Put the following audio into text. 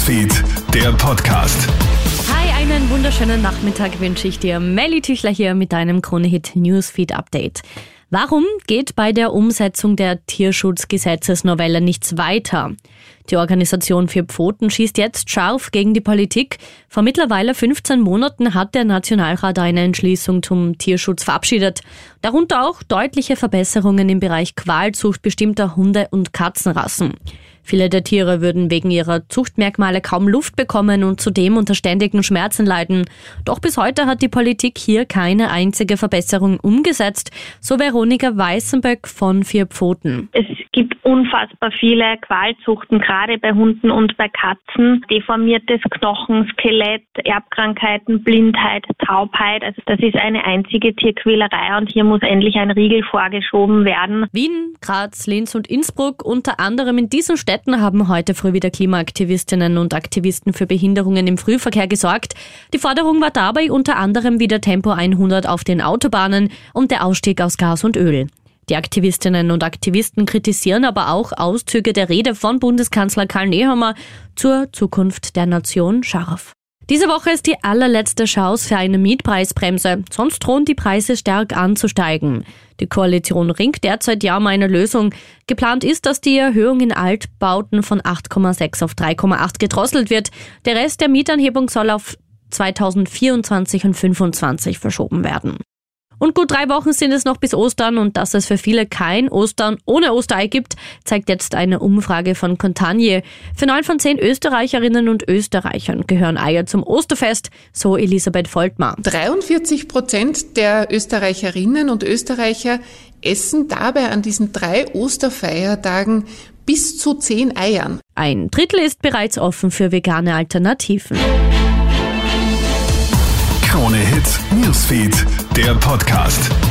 Newsfeed, der Podcast. Hi, einen wunderschönen Nachmittag wünsche ich dir. Melly Tüchler hier mit deinem Kronehit Newsfeed Update. Warum geht bei der Umsetzung der Tierschutzgesetzesnovelle nichts weiter? Die Organisation für Pfoten schießt jetzt scharf gegen die Politik. Vor mittlerweile 15 Monaten hat der Nationalrat eine Entschließung zum Tierschutz verabschiedet. Darunter auch deutliche Verbesserungen im Bereich Qualzucht bestimmter Hunde- und Katzenrassen. Viele der Tiere würden wegen ihrer Zuchtmerkmale kaum Luft bekommen und zudem unter ständigen Schmerzen leiden. Doch bis heute hat die Politik hier keine einzige Verbesserung umgesetzt, so Veronika Weißenböck von Vier Pfoten. Es gibt unfassbar viele Qualzuchten, gerade bei Hunden und bei Katzen. Deformiertes Knochen, Skelett, Erbkrankheiten, Blindheit, Taubheit. Also das ist eine einzige Tierquälerei und hier muss endlich ein Riegel vorgeschoben werden. Wien, Graz, Linz und Innsbruck unter anderem in diesen Städten haben heute früh wieder Klimaaktivistinnen und Aktivisten für Behinderungen im Frühverkehr gesorgt. Die Forderung war dabei unter anderem wieder Tempo 100 auf den Autobahnen und der Ausstieg aus Gas und Öl. Die Aktivistinnen und Aktivisten kritisieren aber auch Auszüge der Rede von Bundeskanzler Karl Nehammer zur Zukunft der Nation scharf. Diese Woche ist die allerletzte Chance für eine Mietpreisbremse, sonst drohen die Preise stark anzusteigen. Die Koalition ringt derzeit ja um eine Lösung. Geplant ist, dass die Erhöhung in Altbauten von 8,6 auf 3,8 gedrosselt wird. Der Rest der Mietanhebung soll auf 2024 und 2025 verschoben werden. Und gut drei Wochen sind es noch bis Ostern und dass es für viele kein Ostern ohne Osterei gibt, zeigt jetzt eine Umfrage von Contagne. Für neun von zehn Österreicherinnen und Österreichern gehören Eier zum Osterfest, so Elisabeth Voltmar. 43 Prozent der Österreicherinnen und Österreicher essen dabei an diesen drei Osterfeiertagen bis zu zehn Eiern. Ein Drittel ist bereits offen für vegane Alternativen. Krone Hits, Newsfeed, der Podcast.